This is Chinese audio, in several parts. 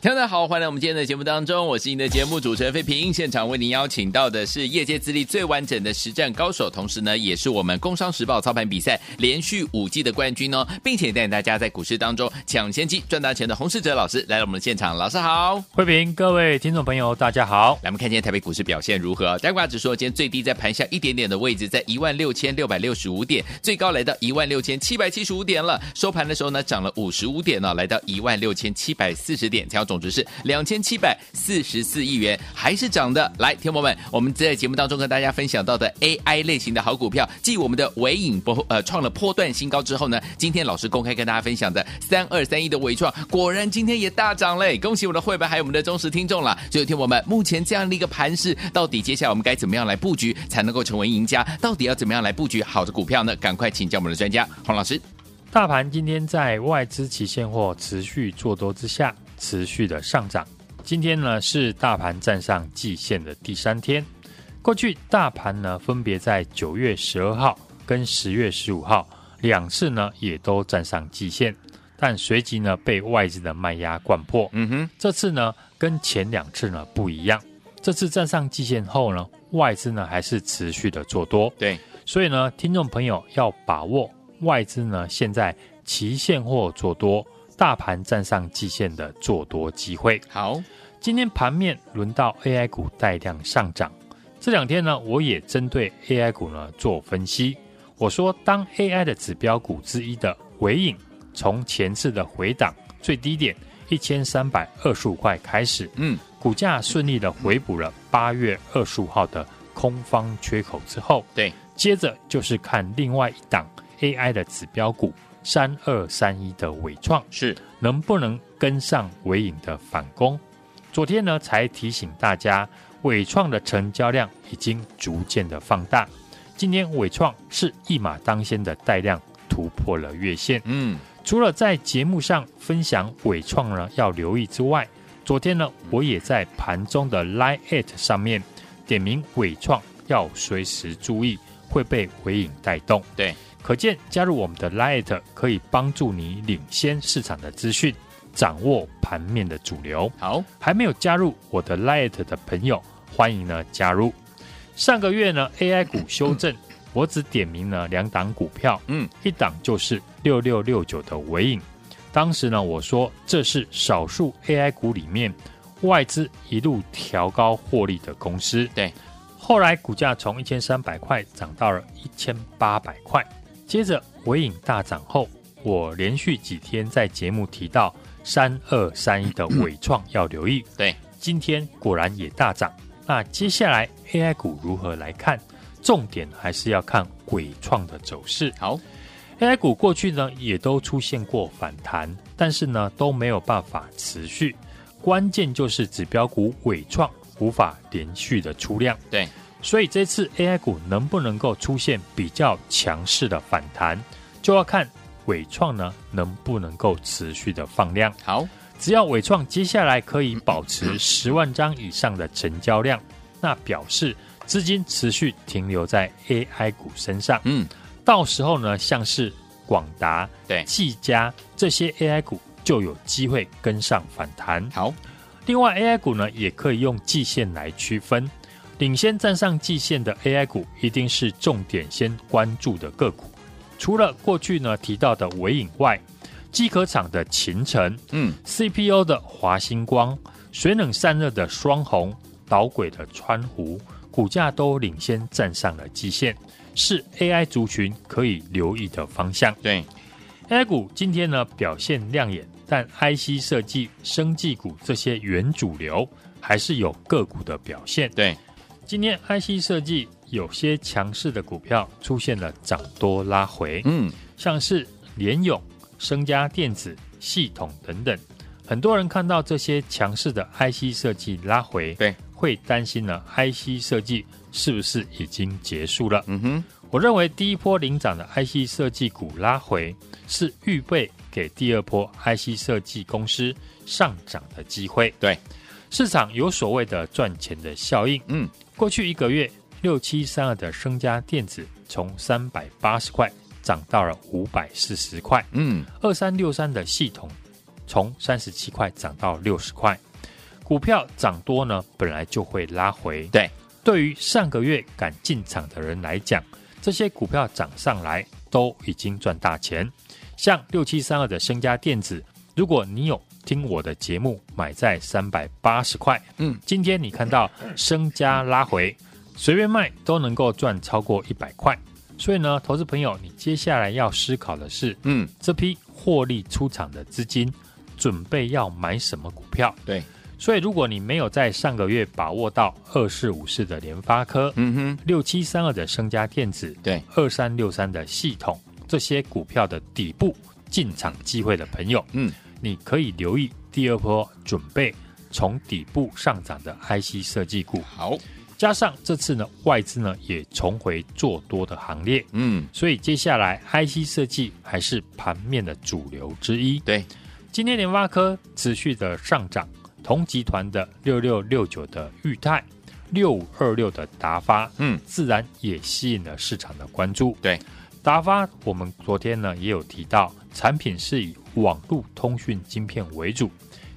大家好，欢迎来我们今天的节目当中，我是您的节目主持人费平。现场为您邀请到的是业界资历最完整的实战高手，同时呢，也是我们《工商时报》操盘比赛连续五季的冠军哦，并且带领大家在股市当中抢先机赚大钱的洪世哲老师来到我们的现场。老师好，费平，各位听众朋友，大家好。来，我们看今天台北股市表现如何？加权指数今天最低在盘下一点点的位置，在一万六千六百六十五点，最高来到一万六千七百七十五点了。收盘的时候呢，涨了五十五点呢、来到一万六千七百四十点，成交总值是两。千七百四十四亿元还是涨的。来，听友们，我们在节目当中跟大家分享到的 AI 类型的好股票，继我们的尾影波呃创了波段新高之后呢，今天老师公开跟大家分享的三二三一的纬创，果然今天也大涨嘞！恭喜我们的会员还有我们的忠实听众了。所以，听友们，目前这样的一个盘势，到底接下来我们该怎么样来布局才能够成为赢家？到底要怎么样来布局好的股票呢？赶快请教我们的专家黄老师。大盘今天在外资期现货持续做多之下，持续的上涨。今天呢是大盘站上季线的第三天。过去大盘呢分别在九月十二号跟十月十五号两次呢也都站上季线，但随即呢被外资的卖压灌破。嗯哼，这次呢跟前两次呢不一样，这次站上季线后呢，外资呢还是持续的做多。对，所以呢听众朋友要把握外资呢现在期现货做多。大盘站上季线的做多机会。好，今天盘面轮到 AI 股带量上涨。这两天呢，我也针对 AI 股呢做分析。我说，当 AI 的指标股之一的纬颖，从前次的回档最低点一千三百二十五块开始，嗯，股价顺利的回补了八月二十五号的空方缺口之后，对，接着就是看另外一档 AI 的指标股。三二三一的伟创是能不能跟上伟影的反攻？昨天呢才提醒大家，伟创的成交量已经逐渐的放大。今天伟创是一马当先的带量突破了月线。嗯，除了在节目上分享伟创呢要留意之外，昨天呢我也在盘中的 Line@ 上面点名伟创要随时注意会被尾影带动。对。可见加入我们的 Lite 可以帮助你领先市场的资讯，掌握盘面的主流。好，还没有加入我的 Lite 的朋友，欢迎呢加入。上个月呢 AI 股修正，嗯、我只点名了两档股票，嗯，一档就是六六六九的尾影。当时呢我说这是少数 AI 股里面外资一路调高获利的公司。对，后来股价从一千三百块涨到了一千八百块。接着，尾影大涨后，我连续几天在节目提到三二三一的尾创要留意。对，今天果然也大涨。那接下来 AI 股如何来看？重点还是要看纬创的走势。好，AI 股过去呢也都出现过反弹，但是呢都没有办法持续。关键就是指标股尾创无法连续的出量。对。所以这次 AI 股能不能够出现比较强势的反弹，就要看伟创呢能不能够持续的放量。好，只要伟创接下来可以保持十万张以上的成交量，那表示资金持续停留在 AI 股身上。嗯，到时候呢，像是广达、对、技嘉这些 AI 股就有机会跟上反弹。好，另外 AI 股呢也可以用季线来区分。领先站上季线的 AI 股，一定是重点先关注的个股。除了过去呢提到的纬颖外，机壳厂的秦晨，嗯，CPU 的华星光，水冷散热的双红，导轨的川湖，股价都领先站上了季线，是 AI 族群可以留意的方向。对，AI 股今天呢表现亮眼，但 IC 设计、生技股这些原主流还是有个股的表现。对。今天 IC 设计有些强势的股票出现了涨多拉回，嗯，像是联咏、升家电子、系统等等，很多人看到这些强势的 IC 设计拉回，对，会担心呢 IC 设计是不是已经结束了？嗯哼，我认为第一波领涨的 IC 设计股拉回是预备给第二波 IC 设计公司上涨的机会，对，市场有所谓的赚钱的效应，嗯。过去一个月，六七三二的升家电子从三百八十块涨到了五百四十块。嗯，二三六三的系统从三十七块涨到六十块，股票涨多呢，本来就会拉回。对，对于上个月敢进场的人来讲，这些股票涨上来都已经赚大钱。像六七三二的升家电子，如果你有听我的节目，买在三百八十块，嗯，今天你看到升家拉回，随便卖都能够赚超过一百块。所以呢，投资朋友，你接下来要思考的是，嗯，这批获利出场的资金，准备要买什么股票？对，所以如果你没有在上个月把握到二四五四的联发科，嗯哼，六七三二的升家电子，对，二三六三的系统。这些股票的底部进场机会的朋友，嗯，你可以留意第二波准备从底部上涨的 IC 设计股。好，加上这次呢，外资呢也重回做多的行列，嗯，所以接下来 IC 设计还是盘面的主流之一。对，今天联发科持续的上涨，同集团的六六六九的裕泰，六五二六的达发，嗯，自然也吸引了市场的关注。对。达发，我们昨天呢也有提到，产品是以网络通讯晶片为主。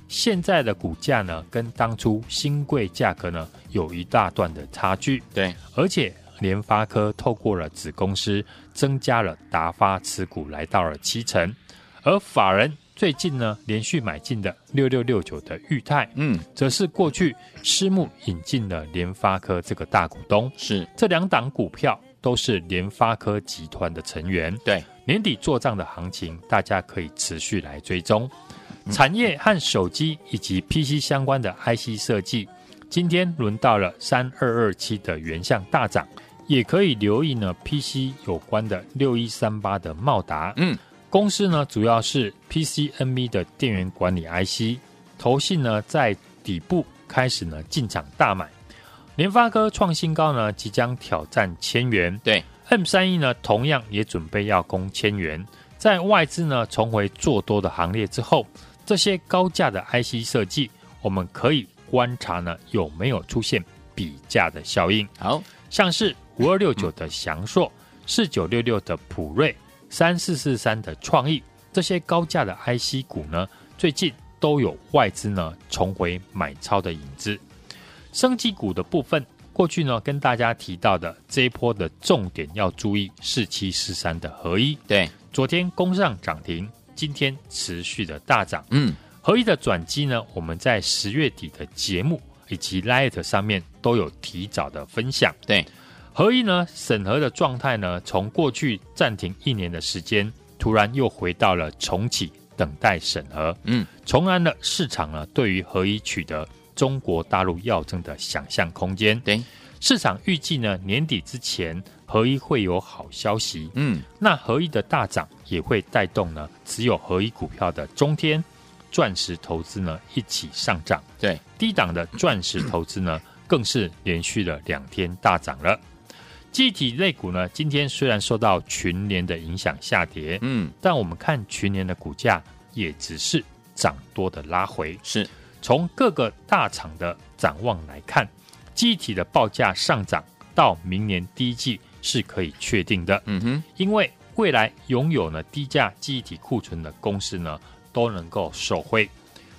现在的股价呢，跟当初新贵价格呢有一大段的差距。对，而且联发科透过了子公司增加了达发持股，来到了七成。而法人最近呢连续买进的六六六九的裕泰，嗯，则是过去私募引进了联发科这个大股东。是这两档股票。都是联发科集团的成员。对，年底做账的行情，大家可以持续来追踪。产业和手机以及 PC 相关的 IC 设计，今天轮到了三二二七的原相大涨，也可以留意呢 PC 有关的六一三八的茂达。嗯，公司呢主要是 PCNB 的电源管理 IC，投信呢在底部开始呢进场大买。联发科创新高呢，即将挑战千元。对，M 三一呢，同样也准备要攻千元。在外资呢重回做多的行列之后，这些高价的 IC 设计，我们可以观察呢有没有出现比价的效应。好，像是五二六九的翔硕、四九六六的普瑞、三四四三的创意，这些高价的 IC 股呢，最近都有外资呢重回买超的影子。生技股的部分，过去呢跟大家提到的这一波的重点要注意四七四三的合一，对，昨天攻上涨停，今天持续的大涨，嗯，合一的转机呢，我们在十月底的节目以及 Light 上面都有提早的分享，对，合一呢审核的状态呢，从过去暂停一年的时间，突然又回到了重启等待审核，嗯，重燃了市场呢对于合一取得。中国大陆药证的想象空间，对市场预计呢，年底之前合一会有好消息。嗯，那合一的大涨也会带动呢持有合一股票的中天、钻石投资呢一起上涨。对，低档的钻石投资呢更是连续了两天大涨了。具体类股呢今天虽然受到群联的影响下跌，嗯，但我们看群联的股价也只是涨多的拉回。是。从各个大厂的展望来看，记忆体的报价上涨到明年第一季是可以确定的。嗯哼，因为未来拥有呢低价记忆体库存的公司呢都能够受惠。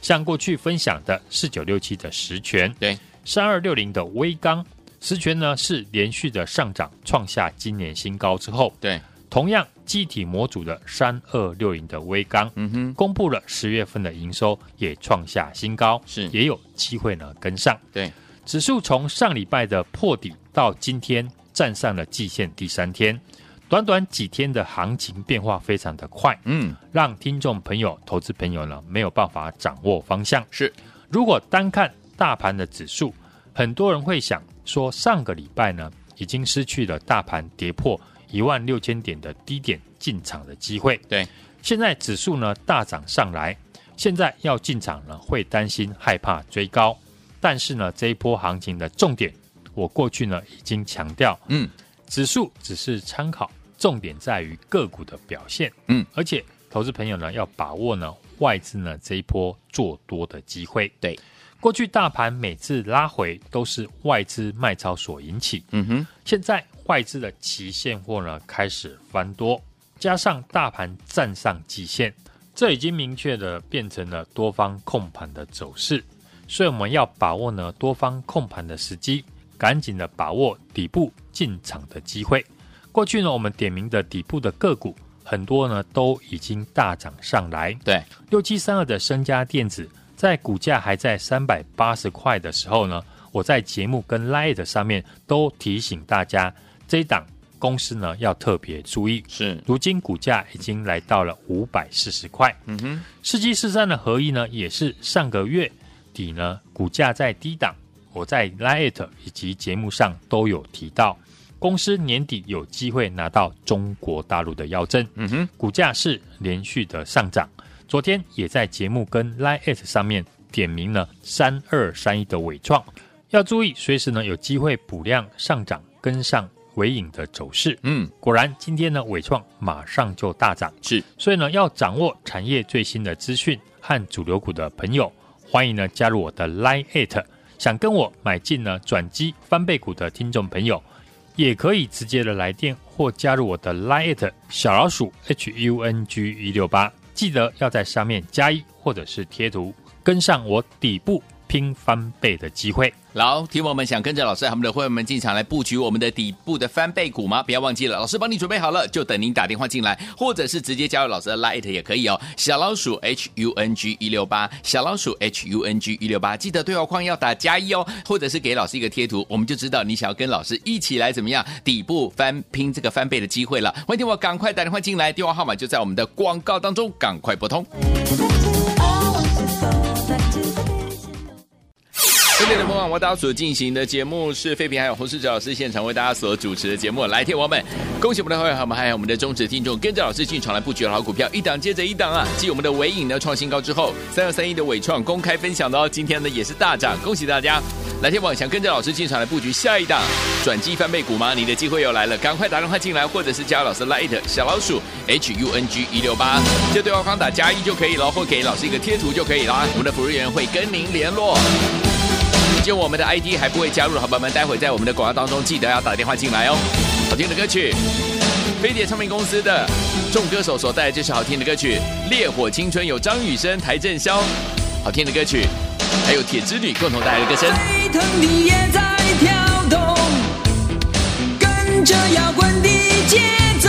像过去分享的四九六七的实权，对，三二六零的微刚，实权呢是连续的上涨，创下今年新高之后，对。同样，记忆体模组的三二六零的微刚，嗯哼，公布了十月份的营收也创下新高，是也有机会呢跟上。对，指数从上礼拜的破底到今天站上了季线第三天，短短几天的行情变化非常的快，嗯，让听众朋友、投资朋友呢没有办法掌握方向。是，如果单看大盘的指数，很多人会想说，上个礼拜呢已经失去了大盘跌破。一万六千点的低点进场的机会，对。现在指数呢大涨上来，现在要进场呢会担心害怕追高，但是呢这一波行情的重点，我过去呢已经强调，嗯，指数只是参考，重点在于个股的表现，嗯，而且投资朋友呢要把握呢外资呢这一波做多的机会，对。过去大盘每次拉回都是外资卖超所引起，嗯哼，现在。外资的期现货呢开始翻多，加上大盘站上季线，这已经明确的变成了多方控盘的走势，所以我们要把握呢多方控盘的时机，赶紧的把握底部进场的机会。过去呢，我们点名的底部的个股很多呢都已经大涨上来。对，六七三二的升家电子，在股价还在三百八十块的时候呢，我在节目跟 Light 上面都提醒大家，这一档公司呢要特别注意。是，如今股价已经来到了五百四十块。嗯哼，世纪四三的合一呢，也是上个月底呢股价在低档，我在 Light 以及节目上都有提到。公司年底有机会拿到中国大陆的药证，嗯哼，股价是连续的上涨。昨天也在节目跟 Line 上面点名了三二三一的伟创，要注意随时呢有机会补量上涨，跟上纬颖的走势。嗯，果然今天呢伟创马上就大涨，是，所以呢要掌握产业最新的资讯和主流股的朋友，欢迎呢加入我的 Line。想跟我买进呢转机翻倍股的听众朋友。也可以直接的来电或加入我的 Line 小老鼠 H U N G 一六八，记得要在上面加一或者是贴图，跟上我底部拼翻倍的机会。老听我们想跟着老师，他们的会员们进场来布局我们的底部的翻倍股吗？不要忘记了，老师帮你准备好了，就等您打电话进来，或者是直接加入老师的 Light 也可以哦。小老鼠 H U N G 一六八，小老鼠 H U N G 一六八，记得对话框要打加一哦，或者是给老师一个贴图，我们就知道你想要跟老师一起来怎么样底部翻拼这个翻倍的机会了。欢迎我赶快打电话进来，电话号码就在我们的广告当中，赶快拨通。今天的播网为大家所进行的节目是废品，还有洪世哲老师现场为大家所主持的节目。来，听我们，恭喜我们的会员好吗？还有我们的忠实听众，跟着老师进场来布局好股票，一档接着一档啊！继我们的尾影呢创新高之后，三二三一的纬创公开分享的哦，今天呢也是大涨，恭喜大家！来，听我想跟着老师进场来布局下一档转机翻倍股吗？你的机会又来了，赶快打电话进来，或者是加老师 Light 小老鼠 H U N G 一六八，就对话框打加一就可以了，或给老师一个贴图就可以了啊，我们的服务员会跟您联络。就我们的 ID 还不会加入的好朋友们，待会在我们的广告当中记得要打电话进来哦。好听的歌曲，飞碟唱片公司的众歌手所带来这首好听的歌曲《烈火青春》，有张雨生、邰正宵。好听的歌曲，还有铁之女共同带来的歌声。沸腾的也在跳动，跟着摇滚的节奏，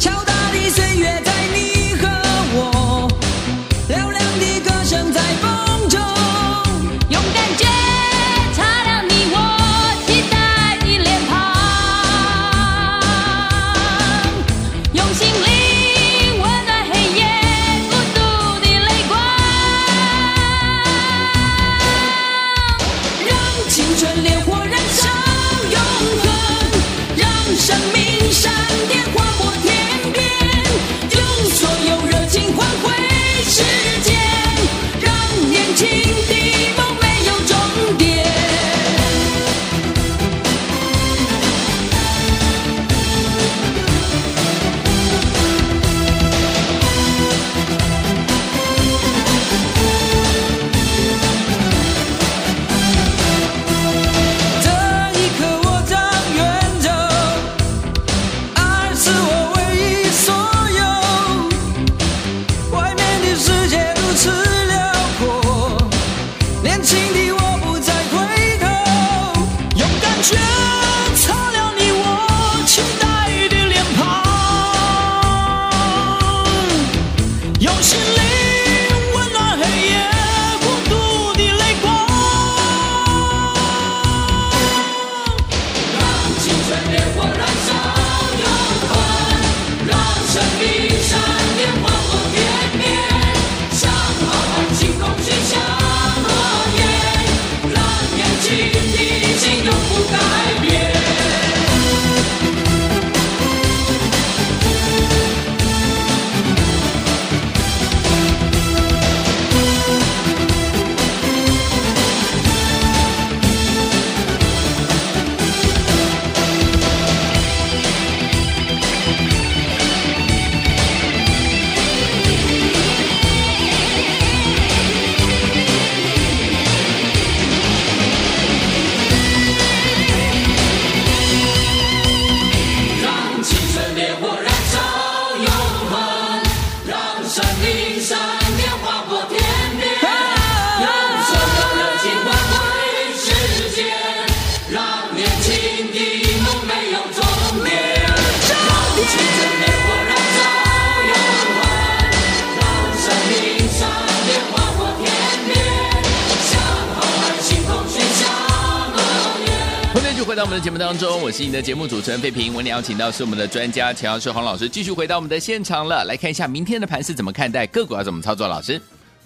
敲打的岁月在我们的节目当中，我是你的节目主持人费平。我们邀请到是我们的专家钱老师黄老师，继续回到我们的现场了。来看一下明天的盘是怎么看待，个股要怎么操作？老师，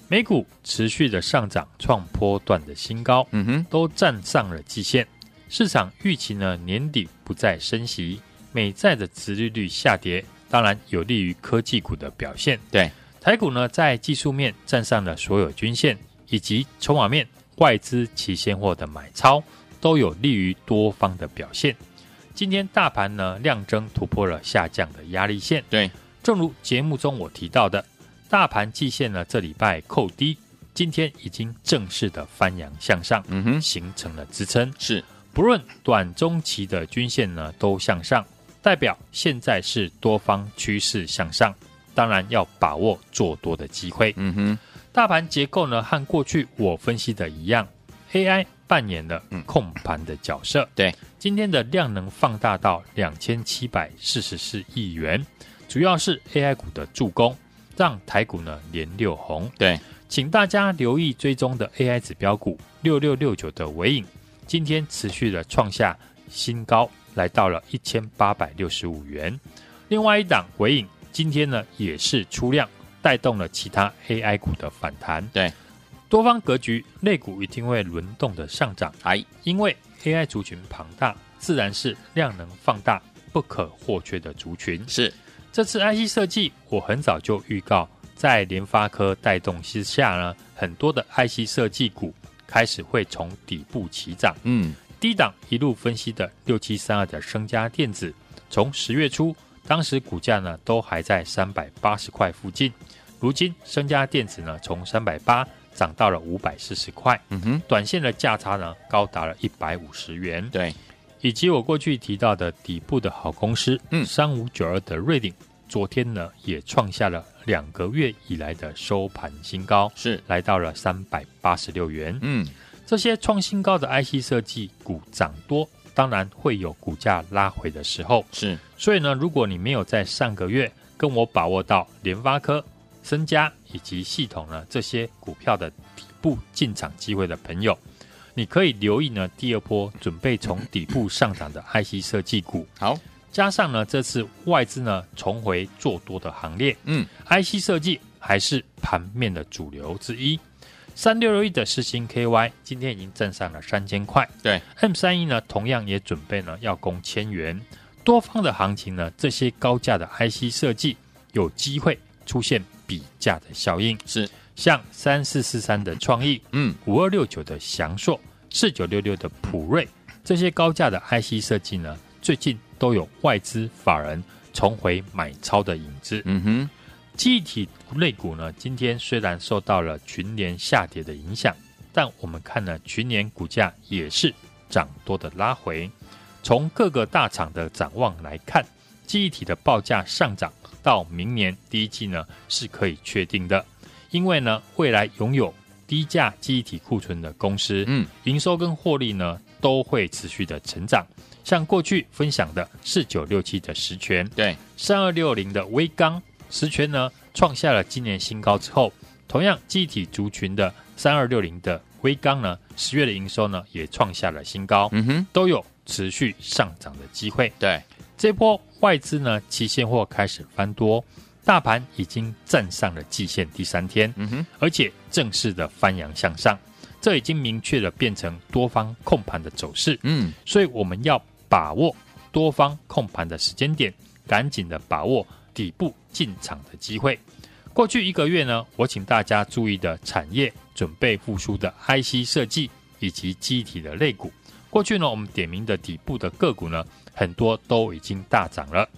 美股持续的上涨，创波段的新高，嗯哼，都站上了季线。市场预期呢，年底不再升息，美债的殖利率下跌，当然有利于科技股的表现。对，台股呢，在技术面站上了所有均线，以及筹码面外资期现货的买超。都有利于多方的表现。今天大盘呢，量增突破了下降的压力线。对，正如节目中我提到的，大盘季线呢，这礼拜扣低，今天已经正式的翻扬向上，嗯哼，形成了支撑。是，不论短中期的均线呢都向上，代表现在是多方趋势向上，当然要把握做多的机会。嗯哼，大盘结构呢和过去我分析的一样，AI。扮演了控盘的角色。对，今天的量能放大到两千七百四十四亿元，主要是 AI 股的助攻，让台股呢连六红。对，请大家留意追踪的 AI 指标股六六六九的尾影，今天持续的创下新高，来到了一千八百六十五元。另外一档尾影今天呢也是出量，带动了其他 AI 股的反弹。对。多方格局，类股一定会轮动的上涨。哎，因为 AI 族群庞大，自然是量能放大不可或缺的族群。是，这次 IC 设计，我很早就预告，在联发科带动之下呢，很多的 IC 设计股开始会从底部起涨。嗯，低档一路分析的六七三二的升家电子，从十月初，当时股价呢都还在三百八十块附近，如今升家电子呢从三百八。涨到了五百四十块，嗯哼，短线的价差呢高达了一百五十元，对，以及我过去提到的底部的好公司，嗯，三五九二的瑞鼎，昨天呢也创下了两个月以来的收盘新高，是。来到了三百八十六元，嗯，这些创新高的 IC 设计股涨多，当然会有股价拉回的时候，是，所以呢，如果你没有在上个月跟我把握到联发科。身家以及系统呢，这些股票的底部进场机会的朋友，你可以留意呢，第二波准备从底部上涨的 IC 设计股。好，加上呢，这次外资呢重回做多的行列。嗯，IC 设计还是盘面的主流之一。三六六一的世星 KY 今天已经站上了三千块。对，M 三一呢同样也准备呢要攻千元。多方的行情呢，这些高价的 IC 设计有机会出现。比价的效应是像三四四三的创意，嗯，五二六九的祥硕，四九六六的普瑞，这些高价的 IC 设计呢，最近都有外资法人重回买超的影子。嗯哼，记忆体类股呢，今天虽然受到了群联下跌的影响，但我们看呢，群联股价也是涨多的拉回。从各个大厂的展望来看，记忆体的报价上涨。到明年第一季呢，是可以确定的，因为呢，未来拥有低价记忆体库存的公司，嗯，营收跟获利呢都会持续的成长。像过去分享的四九六七的实权，对，三二六零的微刚，实权呢创下了今年新高之后，同样记忆体族群的三二六零的微刚呢，十月的营收呢也创下了新高，嗯哼，都有持续上涨的机会。对。这波外资呢，期现货开始翻多，大盘已经站上了季线第三天，嗯哼，而且正式的翻扬向上，这已经明确的变成多方控盘的走势，嗯，所以我们要把握多方控盘的时间点，赶紧的把握底部进场的机会。过去一个月呢，我请大家注意的产业准备复苏的 IC 设计以及记忆体的类股，过去呢，我们点名的底部的个股呢。很多都已经大涨了。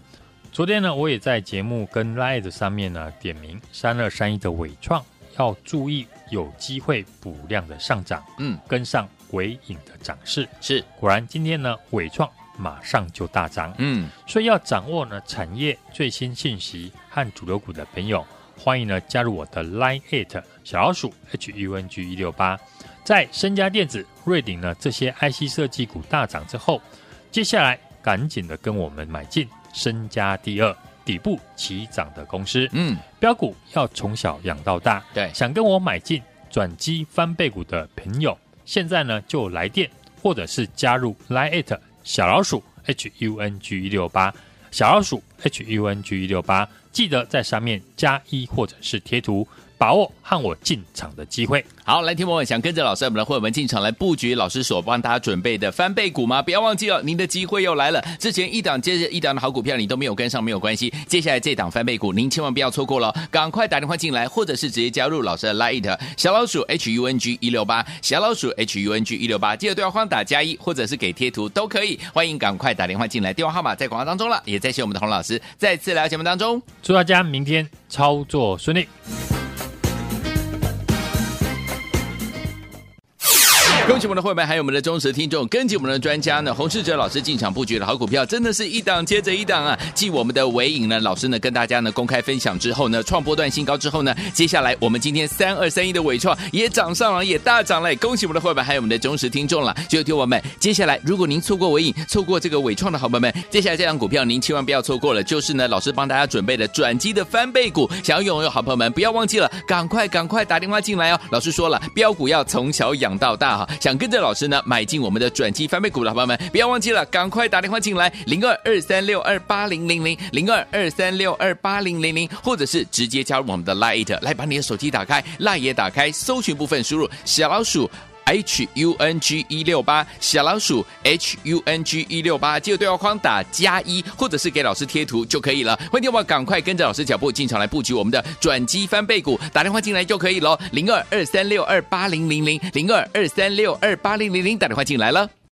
昨天呢，我也在节目跟 Light 上面呢点名三二三一的伟创，要注意有机会补量的上涨，嗯，跟上尾影的涨势。是，果然今天呢，伟创马上就大涨，嗯，所以要掌握呢产业最新信息和主流股的朋友，欢迎呢加入我的 Light 小老鼠 HUNG 一六八，在身家电子、瑞鼎呢这些 IC 设计股大涨之后，接下来。赶紧的跟我们买进身家第二底部起涨的公司，嗯，标股要从小养到大，对，想跟我买进转机翻倍股的朋友，现在呢就来电或者是加入 Line@ 小老鼠 H U N G 一六八，小老鼠 H U N G 一六八，记得在上面加一或者是贴图。把握和我进场的机会。好，来听我想跟着老师我们的会员进场来布局老师所帮大家准备的翻倍股吗？不要忘记了，您的机会又来了。之前一档接着一档的好股票你都没有跟上，没有关系。接下来这档翻倍股，您千万不要错过了，赶快打电话进来，或者是直接加入老师的 Lite 小老鼠 H U N G 一六八，小老鼠 H U N G 一六八，记得对话框打加一，或者是给贴图都可以。欢迎赶快打电话进来，电话号码在广告当中了，也在谢我们的洪老师再次来到节目当中，祝大家明天操作顺利。恭喜我们的会员，还有我们的忠实听众，跟紧我们的专家呢，洪世哲老师进场布局的好股票，真的是一档接着一档啊！继我们的纬颖呢，老师呢跟大家呢公开分享之后呢，创波段新高之后呢，接下来我们今天三二三一的纬创也涨上了，也大涨了，恭喜我们的会员，还有我们的忠实听众了。就听我们，接下来如果您错过纬颖，错过这个纬创的好朋友们，接下来这档股票您千万不要错过了，就是呢老师帮大家准备的转机的翻倍股，想要拥有好朋友们，不要忘记了，赶快赶快打电话进来哦！老师说了，标股要从小养到大哈。想跟着老师呢买进我们的转机翻倍股的朋友们，不要忘记了，赶快打电话进来，零二二三六二八零零零零二二三六二八零零零，或者是直接加入我们的 Lite，来把你的手机打开，Lite 也打开，搜寻部分输入小老鼠。H U N G 一六八小老鼠 H U N G 一六八，记得对话框打加一，或者是给老师贴图就可以了。欢迎电话赶快跟着老师脚步进场来布局我们的转机翻倍股，打电话进来就可以了。零二二三六二八零零零零二二三六二八零零零，打电话进来了。